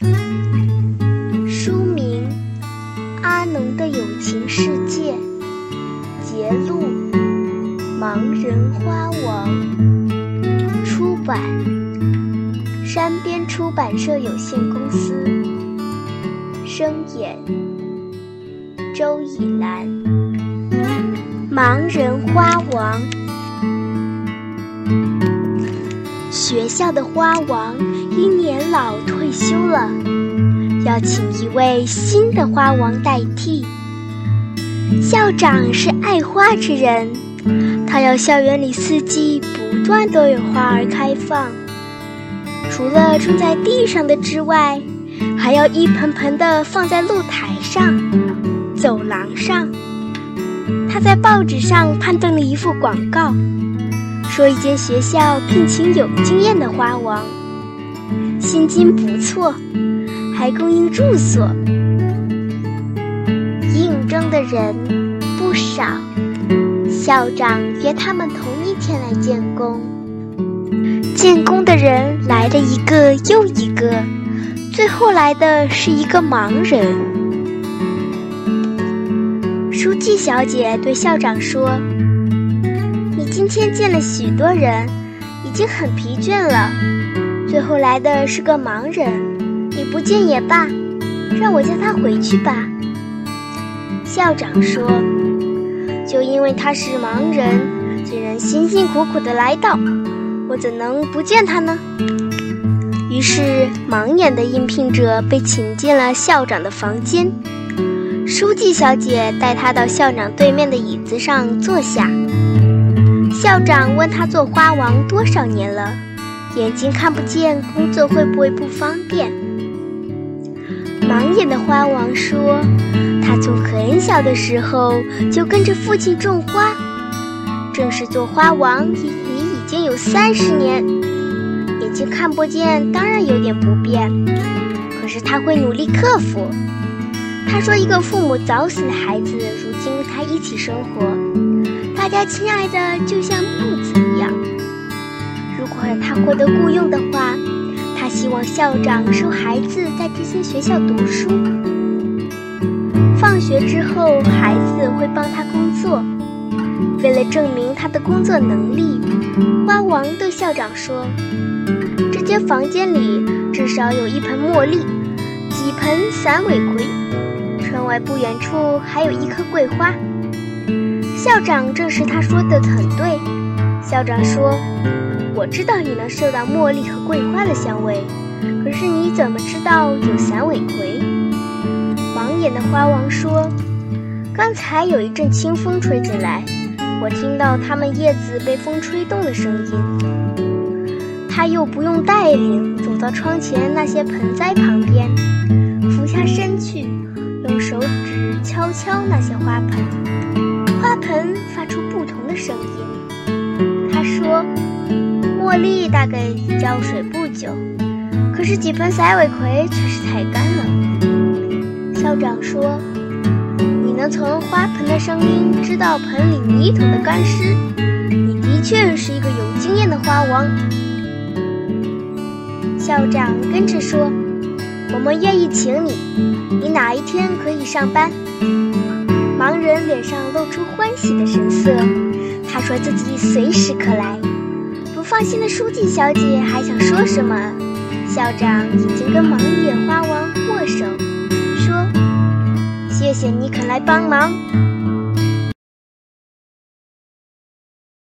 书名《阿农的友情世界》，节录《盲人花王》，出版山边出版社有限公司，声演周以兰，《盲人花王》。学校的花王因年老退休了，要请一位新的花王代替。校长是爱花之人，他要校园里四季不断都有花儿开放，除了种在地上的之外，还要一盆盆的放在露台上、走廊上。他在报纸上刊登了一幅广告。说一间学校聘请有经验的花王，薪金不错，还供应住所。应征的人不少，校长约他们同一天来建工。建工的人来了一个又一个，最后来的是一个盲人。书记小姐对校长说。今天见了许多人，已经很疲倦了。最后来的是个盲人，你不见也罢，让我叫他回去吧。校长说：“就因为他是盲人，竟然辛辛苦苦的来到，我怎能不见他呢？”于是，盲眼的应聘者被请进了校长的房间。书记小姐带他到校长对面的椅子上坐下。校长问他做花王多少年了，眼睛看不见，工作会不会不方便？盲眼的花王说，他从很小的时候就跟着父亲种花，正式做花王也已经有三十年，眼睛看不见，当然有点不便，可是他会努力克服。他说，一个父母早死的孩子，如今跟他一起生活。大家亲爱的，就像木子一样。如果他获得雇佣的话，他希望校长收孩子在这些学校读书。放学之后，孩子会帮他工作。为了证明他的工作能力，花王对校长说：“这间房间里至少有一盆茉莉，几盆散尾葵，窗外不远处还有一棵桂花。”校长证实他说的很对。校长说：“我知道你能嗅到茉莉和桂花的香味，可是你怎么知道有散尾葵？”盲眼的花王说：“刚才有一阵清风吹进来，我听到它们叶子被风吹动的声音。他又不用带领，走到窗前那些盆栽旁边，俯下身去，用手指敲敲那些花盆。”花盆发出不同的声音。他说：“茉莉大概浇水不久，可是几盆塞尾葵却是太干了。”校长说：“你能从花盆的声音知道盆里泥土的干湿，你的确是一个有经验的花王。”校长跟着说：“我们愿意请你，你哪一天可以上班？”盲人脸上露出欢喜的神色，他说自己随时可来。不放心的书记小姐还想说什么，校长已经跟盲眼花王握手，说：“谢谢你肯来帮忙。”